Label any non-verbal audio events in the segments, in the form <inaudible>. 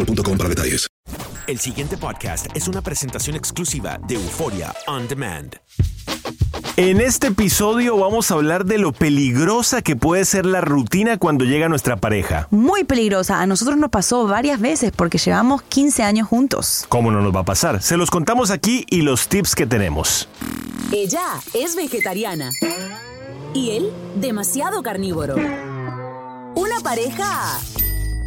boostmobile.com para detalles. El siguiente podcast es una presentación exclusiva de Euforia On Demand. En este episodio vamos a hablar de lo peligrosa que puede ser la rutina cuando llega nuestra pareja. Muy peligrosa. A nosotros nos pasó varias veces porque llevamos 15 años juntos. ¿Cómo no nos va a pasar? Se los contamos aquí y los tips que tenemos. Ella es vegetariana y él demasiado carnívoro. Una pareja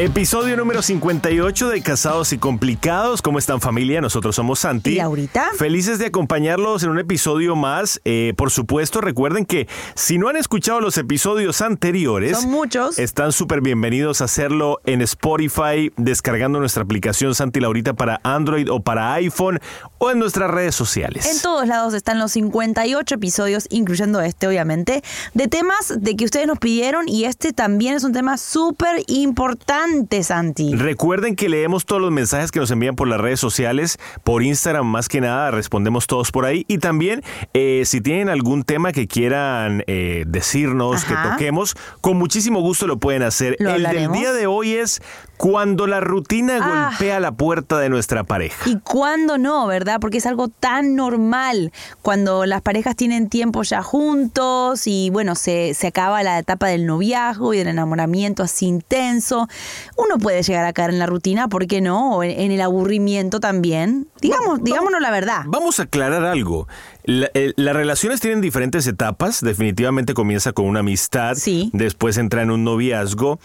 Episodio número 58 de Casados y Complicados. ¿Cómo están familia? Nosotros somos Santi. ¿Y Laurita? Felices de acompañarlos en un episodio más. Eh, por supuesto, recuerden que si no han escuchado los episodios anteriores, Son muchos. están súper bienvenidos a hacerlo en Spotify, descargando nuestra aplicación Santi y Laurita para Android o para iPhone o en nuestras redes sociales. En todos lados están los 58 episodios, incluyendo este, obviamente, de temas de que ustedes nos pidieron y este también es un tema súper importante, Santi. Recuerden que leemos todos los mensajes que nos envían por las redes sociales, por Instagram más que nada, respondemos todos por ahí. Y también, eh, si tienen algún tema que quieran eh, decirnos, Ajá. que toquemos, con muchísimo gusto lo pueden hacer. Lo El del día de hoy es cuando la rutina Ah. golpea la puerta de nuestra pareja. ¿Y cuándo no, verdad? Porque es algo tan normal cuando las parejas tienen tiempo ya juntos y bueno, se, se acaba la etapa del noviazgo y del enamoramiento así intenso. Uno puede llegar a caer en la rutina, ¿por qué no? O en, en el aburrimiento también. Digamos, digámonos la verdad. Vamos a aclarar algo. La- eh, las relaciones tienen diferentes etapas. Definitivamente comienza con una amistad. Sí. Después entra en un noviazgo.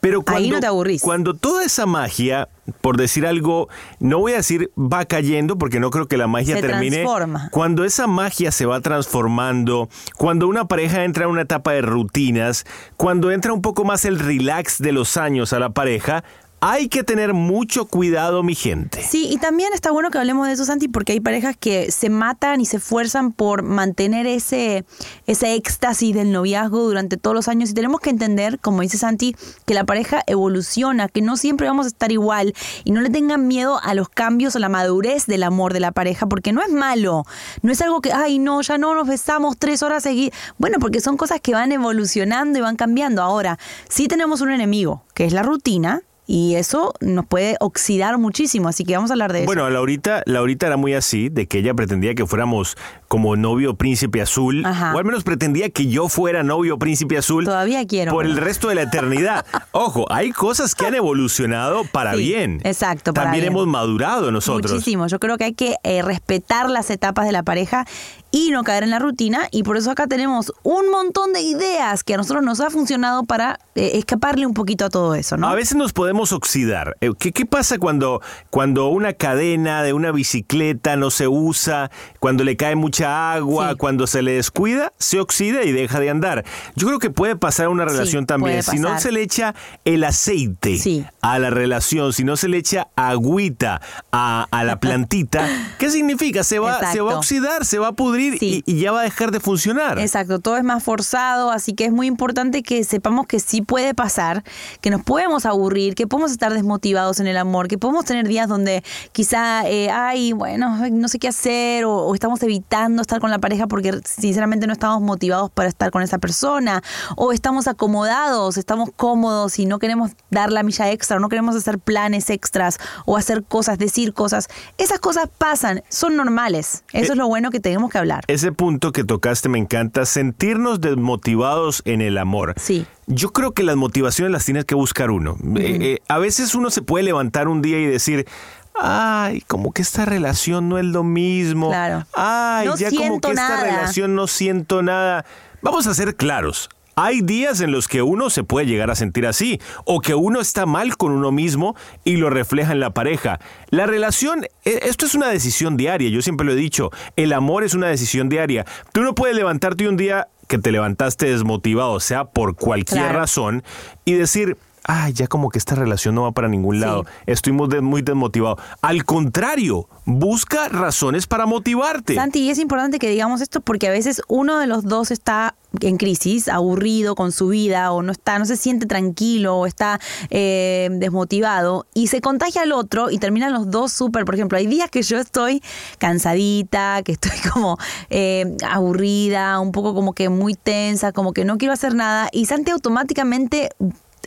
Pero cuando, Ahí no te aburrís. cuando toda esa magia, por decir algo, no voy a decir va cayendo porque no creo que la magia Se termine. transforma. Cuando esa magia se va transformando, cuando una pareja entra en una etapa de rutinas, cuando entra un poco más el relax de los años a la pareja, hay que tener mucho cuidado, mi gente. Sí, y también está bueno que hablemos de eso, Santi, porque hay parejas que se matan y se esfuerzan por mantener ese, ese éxtasis del noviazgo durante todos los años. Y tenemos que entender, como dice Santi, que la pareja evoluciona, que no siempre vamos a estar igual. Y no le tengan miedo a los cambios o la madurez del amor de la pareja, porque no es malo. No es algo que, ay, no, ya no nos besamos tres horas seguidas. Bueno, porque son cosas que van evolucionando y van cambiando. Ahora, sí tenemos un enemigo, que es la rutina. Y eso nos puede oxidar muchísimo, así que vamos a hablar de eso. Bueno, Laurita, Laurita era muy así, de que ella pretendía que fuéramos como novio príncipe azul, Ajá. o al menos pretendía que yo fuera novio príncipe azul. Todavía quiero. Por el resto de la eternidad. <laughs> Ojo, hay cosas que han evolucionado para Sí, bien. exacto, para También bien. hemos madurado nosotros. Muchísimo. Yo creo que hay que eh, respetar las etapas de la pareja y no caer en la rutina. Y por eso acá tenemos un montón de ideas que a nosotros nos ha funcionado para eh, escaparle un poquito a todo eso, ¿no? A veces nos podemos oxidar. Eh, ¿Qué, qué pasa cuando, cuando una cadena de una bicicleta no se usa, cuando le cae mucha agua, Sí. cuando se le descuida, se oxida y deja de andar? Yo creo que puede pasar una relación también. Si no se le echa el aceite Sí. a la relación, si no se le echa agüita a, a la <laughs> plantita, ¿qué significa? Se va, se va a oxidar, se va a pudrir Sí. y, y ya va a dejar de funcionar. Exacto, todo es más forzado, así que es muy importante que sepamos que sí puede pasar, que nos podemos aburrir, que podemos estar desmotivados en el amor, que podemos tener días donde quizá, eh, ay, bueno, no sé qué hacer, o, o estamos evitando estar con la pareja porque sinceramente no estamos motivados para estar con esa persona, o estamos acomodados, estamos cómodos y no queremos dar la milla extra, o no queremos hacer planes extras, o hacer cosas, decir cosas. Esas cosas pasan, son normales. Eso Eh, es lo bueno que tenemos que hablar. Ese punto que tocaste me encanta, sentirnos desmotivados en el amor. Sí. Yo creo que las motivaciones las tienes que buscar uno. Eh, eh, a veces uno se puede levantar un día y decir, ay, como que esta relación no es lo mismo. Claro. Ay, No ya como que esta relación no siento nada. Vamos a ser claros. Hay días en los que uno se puede llegar a sentir así, o que uno está mal con uno mismo y lo refleja en la pareja. La relación, eh, esto es una decisión diaria, yo siempre lo he dicho, el amor es una decisión diaria. Tú no puedes levantarte un día que te levantaste desmotivado, sea por cualquier Claro. razón, y decir, ay, ya como que esta relación no va para ningún lado, estoy muy, muy desmotivado. Al contrario, busca razones para motivarte. Santi, y es importante que digamos esto porque a veces uno de los dos está en crisis, aburrido con su vida, o no está, no se siente tranquilo, o está eh, desmotivado, y se contagia al otro y terminan los dos súper. Por ejemplo, hay días que yo estoy cansadita, que estoy <laughs> como eh, aburrida, un poco como que muy tensa, como que no quiero hacer nada, y Santi automáticamente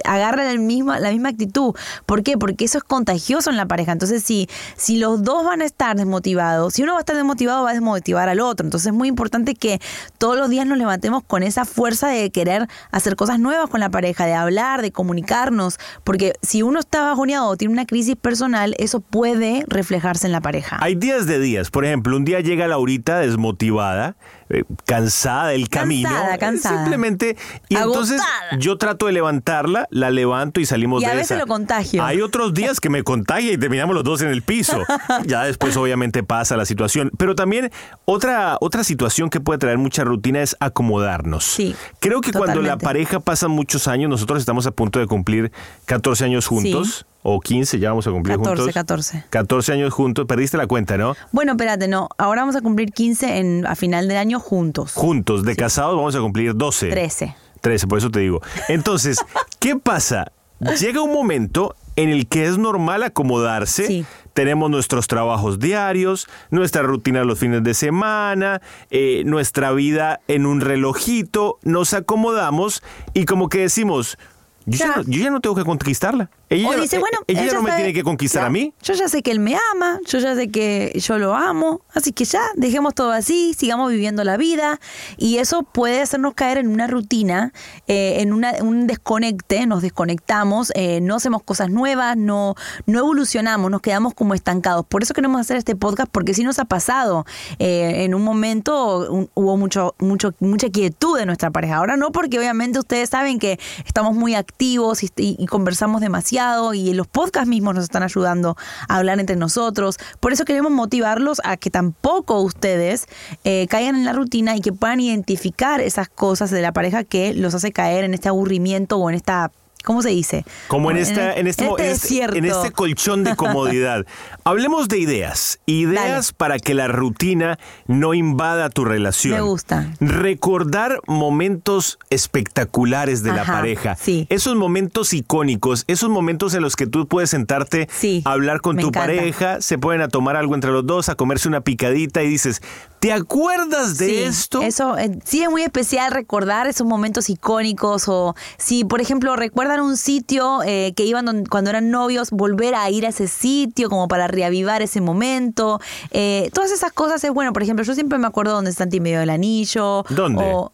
agarra la misma, la misma actitud. ¿Por qué? Porque eso es contagioso en la pareja. Entonces, si, si los dos van a estar desmotivados, si uno va a estar desmotivado, va a desmotivar al otro. Entonces, es muy importante que todos los días nos levantemos con esa fuerza de querer hacer cosas nuevas con la pareja, de hablar, de comunicarnos. Porque si uno está bajoneado o tiene una crisis personal, eso puede reflejarse en la pareja. Hay días de días. Por ejemplo, un día llega Laurita desmotivada, eh, cansada del camino. Cansada, eh, cansada. Simplemente. Y entonces yo trato de levantarla, la levanto y salimos Y de a veces esa. lo contagio. Hay otros días que me contagia y terminamos los dos en el piso. <laughs> ya después, obviamente, pasa la situación. Pero también otra, otra situación que puede traer mucha rutina es acomodarnos. Sí, Creo que cuando la pareja pasa muchos años, nosotros estamos a punto de cumplir 14 años juntos. Sí. O 15, ya vamos a cumplir 14, juntos. 14. 14 años juntos, perdiste la cuenta, ¿no? Bueno, espérate, no. Ahora vamos a cumplir 15 en, a final de año juntos. Juntos, de casados vamos a cumplir 12. 13. 13, por eso te digo. Entonces, <laughs> ¿qué pasa? Llega un momento en el que es normal acomodarse. Sí. Tenemos nuestros trabajos diarios, nuestra rutina los fines de semana, eh, nuestra vida en un relojito, nos acomodamos y como que decimos, yo ya, Ya. no, yo ya no tengo que conquistarla. Ella, O dice, eh, bueno, ella ya no me sabe- tiene que conquistar a mí. Yo ya sé que él me ama, yo ya sé que yo lo amo, así que ya, dejemos todo así, sigamos viviendo la vida y eso puede hacernos caer en una rutina, eh, en una- un desconecte, nos desconectamos, eh, no hacemos cosas nuevas, no, no evolucionamos, nos quedamos como estancados. Por eso queremos hacer este podcast porque sí nos ha pasado. eh, en un momento un- hubo mucho, mucho, mucha quietud de nuestra pareja. Ahora no, porque obviamente ustedes saben que estamos muy activos y, y- y conversamos demasiado y los podcasts mismos nos están ayudando a hablar entre nosotros. Por eso queremos motivarlos a que tampoco ustedes eh, caigan en la rutina y que puedan identificar esas cosas de la pareja que los hace caer en este aburrimiento o en esta... ¿Cómo se dice? Como en, el- esta, en, este, este- desierto. en este colchón de comodidad. <laughs> Hablemos de ideas. Ideas para que la rutina no invada tu relación. Me gusta. Recordar momentos espectaculares de la pareja. sí. Esos momentos icónicos, esos momentos en los que tú puedes sentarte Sí, a hablar con tu encanta. pareja, se pueden a tomar algo entre los dos, a comerse una picadita y dices, ¿te acuerdas de Sí, esto? Eso eh, sí es muy especial recordar esos momentos icónicos o si, por ejemplo, recuerdan un sitio eh, que iban don- cuando eran novios, volver a ir a ese sitio como para reavivar ese momento. Eh, todas esas cosas es bueno. Por ejemplo, yo siempre me acuerdo donde Santi me dio el anillo. ¿Dónde? O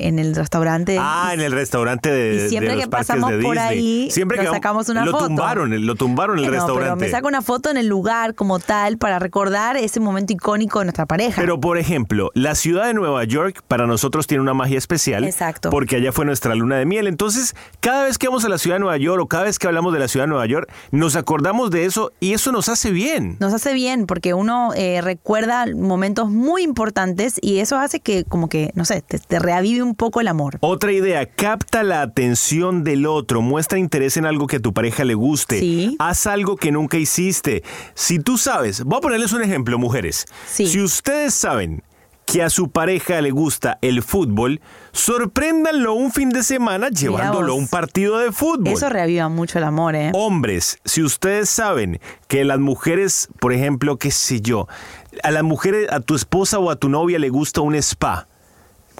en el restaurante. Ah, en el restaurante de, Y siempre de los que pasamos de por ahí, siempre nos que sacamos una lo foto. tumbaron, lo tumbaron el No, restaurante. pero me saco una foto en el lugar como tal para recordar ese momento icónico de nuestra pareja. Pero por ejemplo, la ciudad de Nueva York para nosotros tiene una magia especial. Exacto. Porque allá fue nuestra luna de miel. Entonces, cada vez que vamos a la ciudad de Nueva York o cada vez que hablamos de la ciudad de Nueva York, nos acordamos de eso y eso nos hace bien. Nos hace bien porque uno eh, recuerda momentos muy importantes y eso hace que como que, no sé, te, te reavive un poco el amor. Otra idea, capta la atención del otro, muestra interés en algo que a tu pareja le guste. Sí. Haz algo que nunca hiciste. Si tú sabes, voy a ponerles un ejemplo, mujeres. Sí. Si ustedes saben que a su pareja le gusta el fútbol, sorpréndanlo un fin de semana llevándolo a un partido de fútbol. Eso reaviva mucho el amor, ¿eh? Hombres, si ustedes saben que las mujeres, por ejemplo, qué sé yo, a las mujeres, a tu esposa o a tu novia le gusta un spa,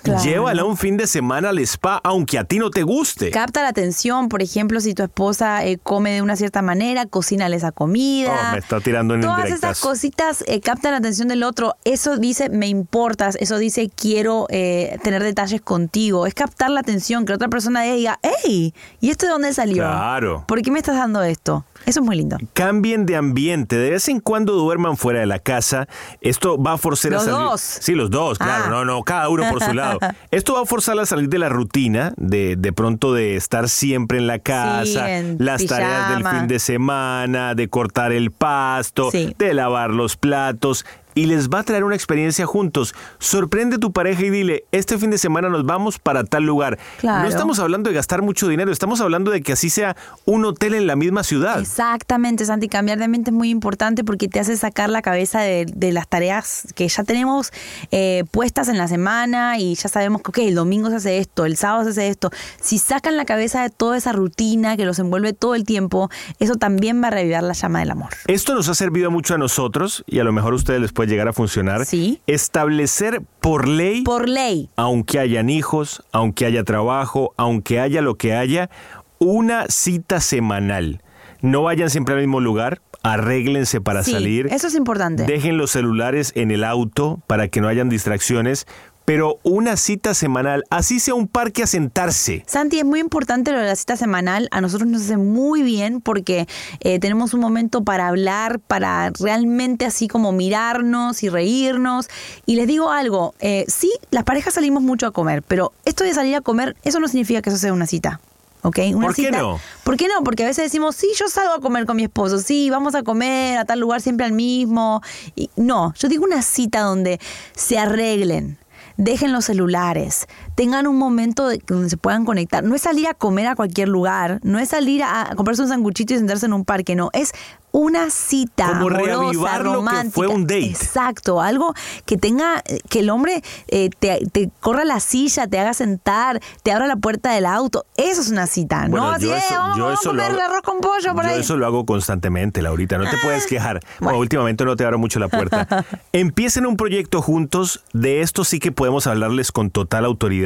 Claro. llévala un fin de semana al spa, aunque a ti no te guste. Capta la atención, por ejemplo, si tu esposa eh, come de una cierta manera, cocínale esa comida. Oh, me está tirando en Todas indirectas. esas cositas eh, captan la atención del otro. Eso dice me importas, eso dice quiero eh, tener detalles contigo. Es captar la atención, que otra persona diga, hey, ¿y esto de dónde salió? Claro. ¿Por qué me estás dando esto? Eso es muy lindo. Cambien de ambiente, de vez en cuando duerman fuera de la casa. Esto va a forzar Los a salir. dos. Sí, los dos, claro, Ah. no, no, cada uno por su <laughs> lado. Esto va a forzar a salir de la rutina, de, de pronto de estar siempre en la casa, en las tareas del fin de semana, de cortar el pasto, Sí. de lavar los platos. Y les va a traer una experiencia juntos. Sorprende a tu pareja y dile, este fin de semana nos vamos para tal lugar. Claro. No estamos hablando de gastar mucho dinero, estamos hablando de que así sea un hotel en la misma ciudad. Exactamente, Santi, cambiar de mente es muy importante porque te hace sacar la cabeza de, de las tareas que ya tenemos eh, puestas en la semana y ya sabemos que, ok, el domingo se hace esto, el sábado se hace esto. Si sacan la cabeza de toda esa rutina que los envuelve todo el tiempo, eso también va a revivir la llama del amor. Esto nos ha servido mucho a nosotros y a lo mejor ustedes les puede llegar a funcionar. Sí. Establecer por ley, Por ley. aunque hayan hijos, aunque haya trabajo, aunque haya lo que haya, una cita semanal. No vayan siempre al mismo lugar, arréglense para Sí, salir. eso es importante. Dejen los celulares en el auto para que no hayan distracciones, pero una cita semanal, así sea un parque a sentarse. Santi, es muy importante lo de la cita semanal. A nosotros nos hace muy bien porque eh, tenemos un momento para hablar, para realmente así como mirarnos y reírnos. Y les digo algo, eh, sí, las parejas salimos mucho a comer, pero esto de salir a comer, eso no significa que eso sea una cita. ¿Ok? Una ¿Por qué no? ¿Por qué no? Porque a veces decimos, sí, yo salgo a comer con mi esposo, sí, vamos a comer a tal lugar siempre al mismo. Y no, yo digo una cita donde se arreglen, dejen los celulares, tengan un momento de- donde se puedan conectar. No es salir a comer a cualquier lugar, no es salir a, a comprarse un sanguchito y sentarse en un parque, no, es una cita Como amorosa, reavivar lo que romántica. fue un date. Exacto, algo que tenga, que el hombre eh, te, te corra la silla, te haga sentar, te abra la puerta del auto. Eso es una cita, Bueno, ¿no? Así, yo eso- vamos, yo vamos eso a lo comer hago- arroz con pollo por Yo ahí. Ah, eso lo hago constantemente, Laurita. No te puedes quejar. bueno. O últimamente no te abro mucho la puerta. <laughs> Empiecen un proyecto juntos. De esto sí que podemos hablarles con total autoridad.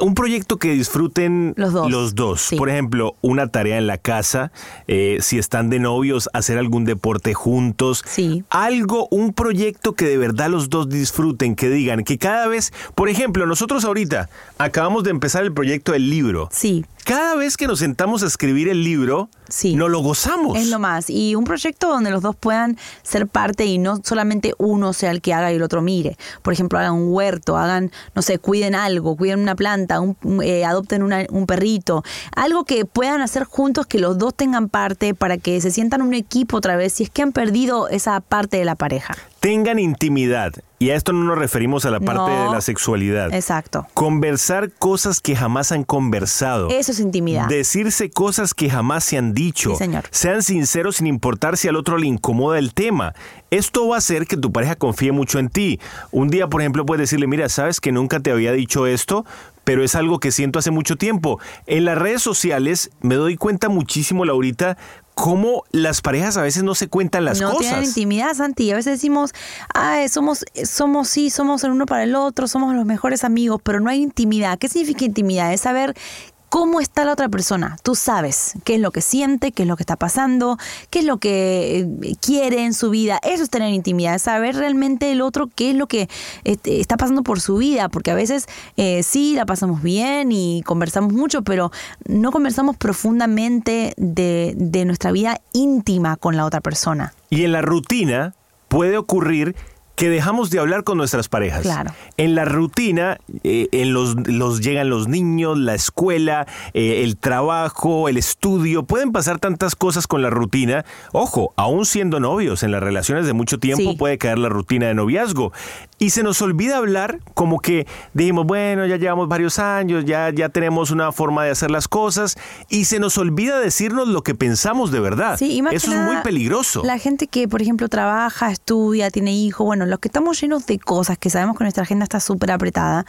Un proyecto que disfruten Los dos. los dos. Sí. Por ejemplo, una tarea en la casa. eh, si están de novios, hacer algún deporte juntos. Sí. Algo, un proyecto que de verdad los dos disfruten, que digan que cada vez, por ejemplo, nosotros ahorita acabamos de empezar el proyecto del libro. Sí. Cada vez que nos sentamos a escribir el libro, Sí. no lo gozamos. Es lo más. Y un proyecto donde los dos puedan ser parte y no solamente uno sea el que haga y el otro mire. Por ejemplo, hagan un huerto, hagan, no sé, cuiden algo, cuiden una planta, un- eh, adopten una- un perrito. Algo que puedan hacer juntos, que los dos tengan parte para que se sientan un equipo otra vez si es que han perdido esa parte de la pareja. Tengan intimidad. Y a esto no nos referimos a la parte No. de la sexualidad. Exacto. Conversar cosas que jamás han conversado. Eso es intimidad. Decirse cosas que jamás se han dicho. Sí, señor. Sean sinceros sin importar si al otro le incomoda el tema. Esto va a hacer que tu pareja confíe mucho en ti. Un día, por ejemplo, puedes decirle, mira, sabes que nunca te había dicho esto, pero es algo que siento hace mucho tiempo. En las redes sociales me doy cuenta muchísimo, Laurita, cómo las parejas a veces no se cuentan las no tienen cosas. intimidad, Santi. A veces decimos, ay, somos, somos sí, somos el uno para el otro, somos los mejores amigos, pero no hay intimidad. ¿Qué significa intimidad? Es saber cómo está la otra persona. Tú sabes qué es lo que siente, qué es lo que está pasando, qué es lo que eh, quiere en su vida. Eso es tener intimidad, saber realmente el otro qué es lo que este, está pasando por su vida, porque a veces eh, sí la pasamos bien y conversamos mucho, pero no conversamos profundamente de, de nuestra vida íntima con la otra persona. Y en la rutina puede ocurrir que dejamos de hablar con nuestras parejas. Claro. En la rutina, eh, en los, los llegan los niños, la escuela, eh, el trabajo, el estudio, pueden pasar tantas cosas con la rutina. Ojo, aún siendo novios, en las relaciones de mucho tiempo Sí. puede caer la rutina de noviazgo. Y se nos olvida hablar como que dijimos, bueno, ya llevamos varios años, ya, ya tenemos una forma de hacer las cosas, y se nos olvida decirnos lo que pensamos de verdad. Sí, y más Eso que es muy peligroso. La gente que, por ejemplo, trabaja, estudia, tiene hijos, bueno, los que estamos llenos de cosas, que sabemos que nuestra agenda está súper apretada,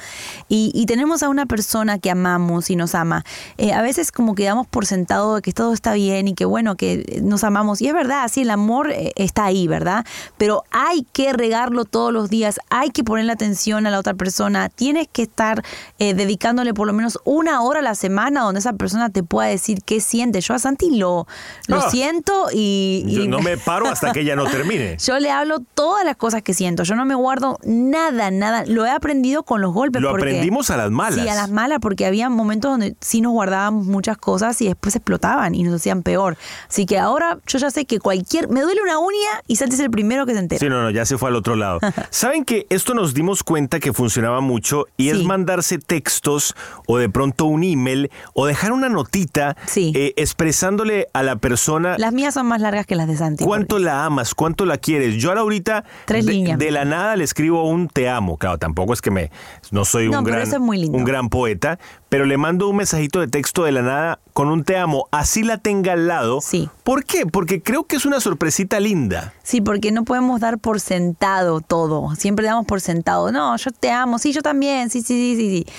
y, y tenemos a una persona que amamos y nos ama, eh, a veces como que damos por sentado de que todo está bien y que bueno, que nos amamos. Y es verdad, sí, el amor eh, está ahí, ¿verdad? Pero hay que regarlo todos los días, hay que ponerle atención a la otra persona, tienes que estar eh, dedicándole por lo menos una hora a la semana donde esa persona te pueda decir qué siente. Yo a Santi lo, lo Ah. siento y, Yo y- no me paro hasta que ella no termine. <laughs> yo le hablo todas las cosas que siento. Yo no me guardo nada, nada. Lo he aprendido con los golpes. Lo porque- aprendimos a las malas. Sí, a las malas, porque había momentos donde sí nos guardábamos muchas cosas y después explotaban y nos hacían peor. Así que ahora yo ya sé que cualquier. Me duele una uña y Santi es el primero que se entera. Sí, no, no, ya se fue al otro lado. <laughs> ¿Saben que esto nos dimos cuenta que funcionaba mucho y es mandarse textos o de pronto un email o dejar una notita eh, expresándole a la persona Las mías son más largas que las de Santi. cuánto la amas, cuánto la quieres? Yo a Laurita Tres de, líneas. De la nada le escribo un te amo. Claro, tampoco es que me no soy No, un gran es muy lindo. un gran poeta, pero le mando un mensajito de texto de la nada con un te amo, así la tenga al lado. Sí. ¿Por qué? Porque creo que es una sorpresita linda. Sí, porque no podemos dar por sentado todo. Siempre damos por sentado. No, yo te amo. Sí, yo también. Sí, sí, sí, sí. sí.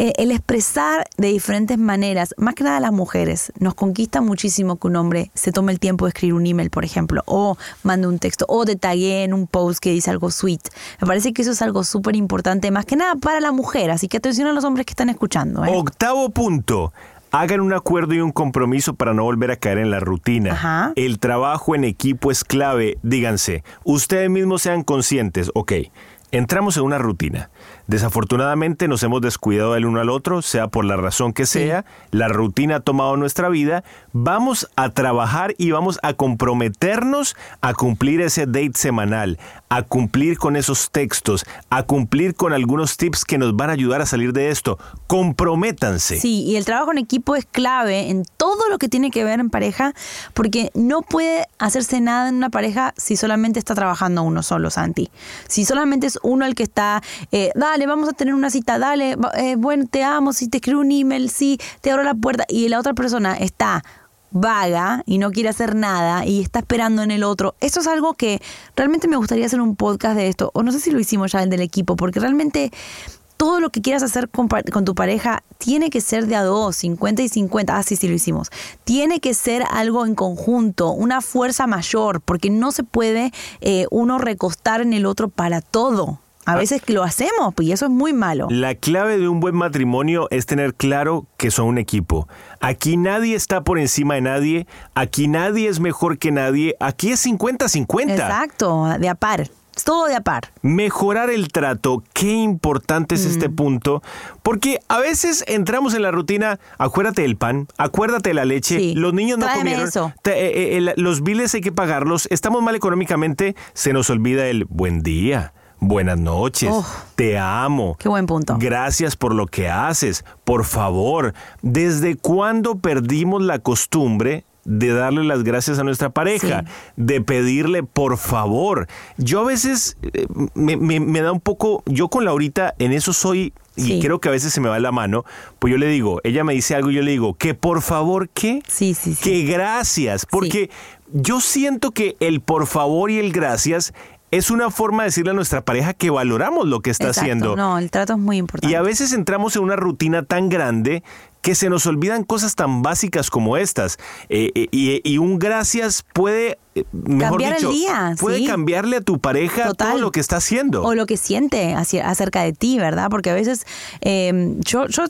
Eh, el expresar de diferentes maneras, más que nada las mujeres, nos conquista muchísimo que un hombre se tome el tiempo de escribir un email, por ejemplo, o mande un texto, o te taguee en un post que dice algo sweet. Me parece que eso es algo súper importante, más que nada para la mujer. Así que atención a los hombres que están escuchando. ¿eh? Octavo punto. Hagan un acuerdo y un compromiso para no volver a caer en la rutina. Ajá. El trabajo en equipo es clave. Díganse, ustedes mismos sean conscientes. Ok, entramos en una rutina. Desafortunadamente nos hemos descuidado del uno al otro, sea por la razón que sea. La rutina ha tomado nuestra vida. Vamos a trabajar y vamos a comprometernos a cumplir ese date semanal, a cumplir con esos textos, a cumplir con algunos tips que nos van a ayudar a salir de esto. Comprométanse. Sí, y el trabajo en equipo es clave en todo lo que tiene que ver en pareja, porque no puede hacerse nada en una pareja si solamente está trabajando uno solo, Santi. Si solamente es uno el que está, eh, dale, vamos a tener una cita, dale, eh, bueno, te amo, si te escribo un email, sí, te abro la puerta, y la otra persona está vaga y no quiere hacer nada y está esperando en el otro. Eso es algo que realmente me gustaría hacer un podcast de esto, o no sé si lo hicimos ya el del equipo, porque realmente todo lo que quieras hacer con tu pareja tiene que ser de a dos, 50 y 50. Ah, sí, sí, lo hicimos. Tiene que ser algo en conjunto, una fuerza mayor, porque no se puede eh, uno recostar en el otro para todo. A veces que lo hacemos y eso es muy malo. La clave de un buen matrimonio es tener claro que son un equipo. Aquí nadie está por encima de nadie, aquí nadie es mejor que nadie, aquí es 50-50. Exacto, de a par. Es todo de a par. Mejorar el trato, qué importante es Mm. este punto, porque a veces entramos en la rutina, acuérdate del pan, acuérdate de la leche, Sí. los niños no Tráeme comieron, eso. te- eh, eh, los biles hay que pagarlos, estamos mal económicamente, se nos olvida el buen día. Buenas noches, Oh. te amo. Qué buen punto. Gracias por lo que haces. Por favor, ¿desde cuándo perdimos la costumbre de darle las gracias a nuestra pareja? Sí. De pedirle por favor. Yo a veces eh, me, me- me da un poco, yo con Laurita en eso soy, y creo que a veces se me va la mano, pues yo le digo, ella me dice algo y yo le digo, que por favor, ¿qué? Sí, sí, sí. Que gracias, porque yo siento que el por favor y el gracias es una forma de decirle a nuestra pareja que valoramos lo que está Exacto. haciendo. No, el trato es muy importante. Y a veces entramos en una rutina tan grande que se nos olvidan cosas tan básicas como estas. Eh, eh, y, y un gracias puede eh, mejor Cambiar el día, puede sí. cambiarle a tu pareja Total. todo lo que está haciendo. o lo que siente hacia- acerca de ti, ¿verdad? Porque a veces eh, yo, yo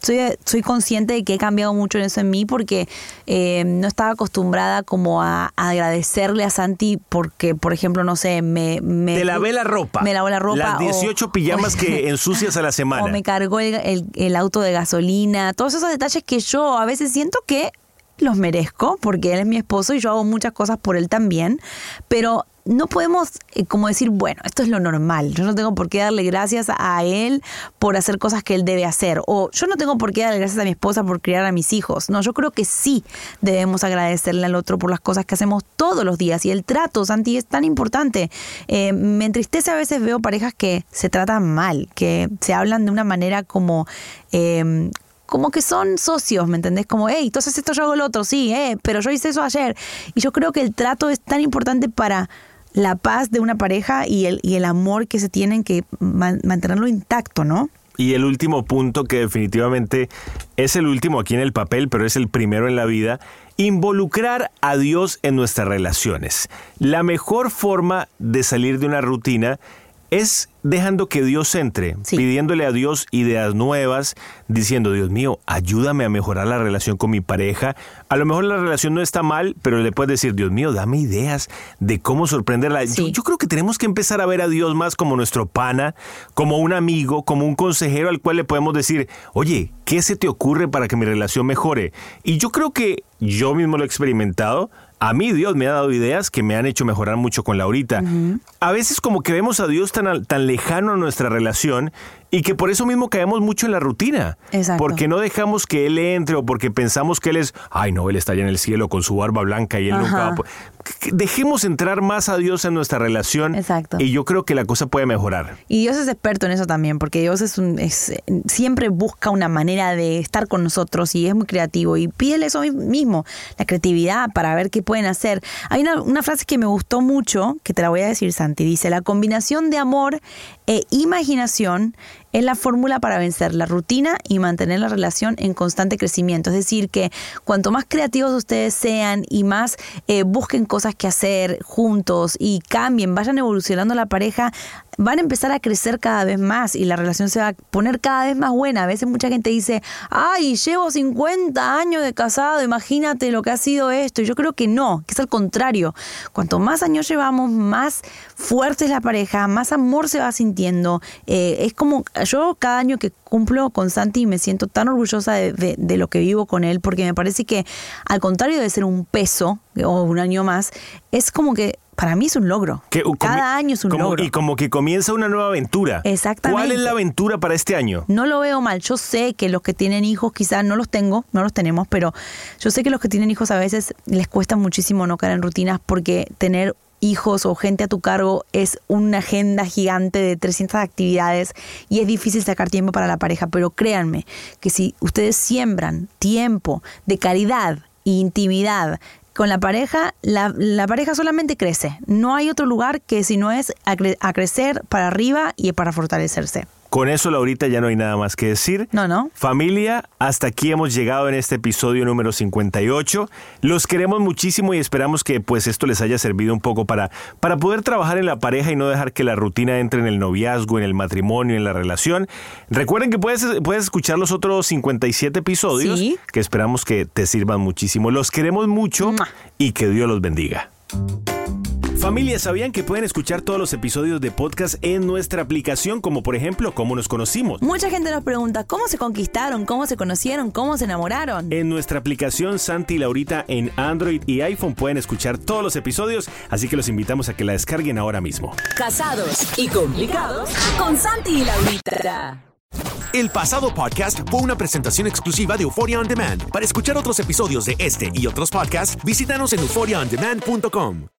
soy, soy consciente de que he cambiado mucho en eso en mí porque eh, no estaba acostumbrada como a, a agradecerle a Santi porque, por ejemplo, no sé, me... me Te lavé la ropa. Me lavó la ropa. Las o- 18 pijamas que <laughs> ensucias a la semana. O me cargó el, el- el auto de gasolina. Todos esos detalles que yo a veces siento que los merezco porque él es mi esposo y yo hago muchas cosas por él también. Pero no podemos eh, como decir, bueno, esto es lo normal. Yo no tengo por qué darle gracias a él por hacer cosas que él debe hacer. O yo no tengo por qué darle gracias a mi esposa por criar a mis hijos. No, yo creo que sí debemos agradecerle al otro por las cosas que hacemos todos los días. Y el trato, Santi, es tan importante. Eh, me entristece a veces veo parejas que se tratan mal, que se hablan de una manera como... eh, como que son socios, ¿me entendés? Como, hey, entonces esto yo hago el otro, sí, eh, pero yo hice eso ayer. Y yo creo que el trato es tan importante para la paz de una pareja y el, y el amor que se tienen que man- mantenerlo intacto, ¿no? Y el último punto que definitivamente es el último aquí en el papel, pero es el primero en la vida, involucrar a Dios en nuestras relaciones. La mejor forma de salir de una rutina es dejando que Dios entre, pidiéndole a Dios ideas nuevas, diciendo, Dios mío, ayúdame a mejorar la relación con mi pareja. A lo mejor la relación no está mal, pero le puedes decir, Dios mío, dame ideas de cómo sorprenderla. Yo, yo creo que tenemos que empezar a ver a Dios más como nuestro pana, como un amigo, como un consejero al cual le podemos decir, oye, ¿qué se te ocurre para que mi relación mejore? Y yo creo que yo mismo lo he experimentado. A mí Dios me ha dado ideas que me han hecho mejorar mucho con Laurita. A veces como que vemos a Dios tan, tan lejano a nuestra relación y que por eso mismo caemos mucho en la rutina. Exacto. Porque no dejamos que Él entre o porque pensamos que Él es, ay no, Él está allá en el cielo con su barba blanca y Él nunca va a Ajá. po-". Que- Dejemos entrar más a Dios en nuestra relación Exacto. y yo creo que la cosa puede mejorar. Y Dios es experto en eso también, porque Dios es un, es, siempre busca una manera de estar con nosotros y es muy creativo. Y pídele eso mismo, la creatividad para ver qué pueden hacer. Hay una, una frase que me gustó mucho, que te la voy a decir, Santi. Dice, la combinación de amor e imaginación es la fórmula para vencer la rutina y mantener la relación en constante crecimiento. Es decir, que cuanto más creativos ustedes sean y más eh, busquen cosas que hacer juntos y cambien, vayan evolucionando la pareja, van a empezar a crecer cada vez más y la relación se va a poner cada vez más buena. A veces mucha gente dice, ay, llevo 50 años de casado, imagínate lo que ha sido esto. Y yo creo que no, que es al contrario. Cuanto más años llevamos, más fuerte es la pareja, más amor se va sintiendo. Eh, es como yo cada año que cumplo con Santi me siento tan orgullosa de, lo que vivo con él, porque me parece que al contrario de ser un peso o un año más, es como que para mí es un logro. Que, uh, Cada año es un como- logro. Y como que comienza una nueva aventura. Exactamente. ¿Cuál es la aventura para este año? No lo veo mal. Yo sé que los que tienen hijos, quizás no los tengo, no los tenemos, pero yo sé que los que tienen hijos a veces les cuesta muchísimo no caer en rutinas porque tener hijos o gente a tu cargo es una agenda gigante de 300 actividades y es difícil sacar tiempo para la pareja, pero créanme que si ustedes siembran tiempo de caridad e intimidad con la pareja, la, la pareja solamente crece. No hay otro lugar que si no es a, cre- a crecer para arriba y para fortalecerse. Con eso, Laurita, ya no hay nada más que decir. No, no. Familia, hasta aquí hemos llegado en este episodio número 58. Los queremos muchísimo y esperamos que pues esto les haya servido un poco para, para poder trabajar en la pareja y no dejar que la rutina entre en el noviazgo, en el matrimonio, en la relación. Recuerden que puedes, puedes escuchar los otros 57 episodios Sí. que esperamos que te sirvan muchísimo. Los queremos mucho y que Dios los bendiga. Familia, ¿sabían que pueden escuchar todos los episodios de podcast en nuestra aplicación, como por ejemplo, cómo nos conocimos? Mucha gente nos pregunta cómo se conquistaron, cómo se conocieron, cómo se enamoraron. En nuestra aplicación Santi y Laurita en Android y iPhone pueden escuchar todos los episodios, así que los invitamos a que la descarguen ahora mismo. Casados y complicados con Santi y Laurita. El pasado podcast fue una presentación exclusiva de Euphoria On Demand. Para escuchar otros episodios de este y otros podcasts, visítanos en euphoriaondemand.com.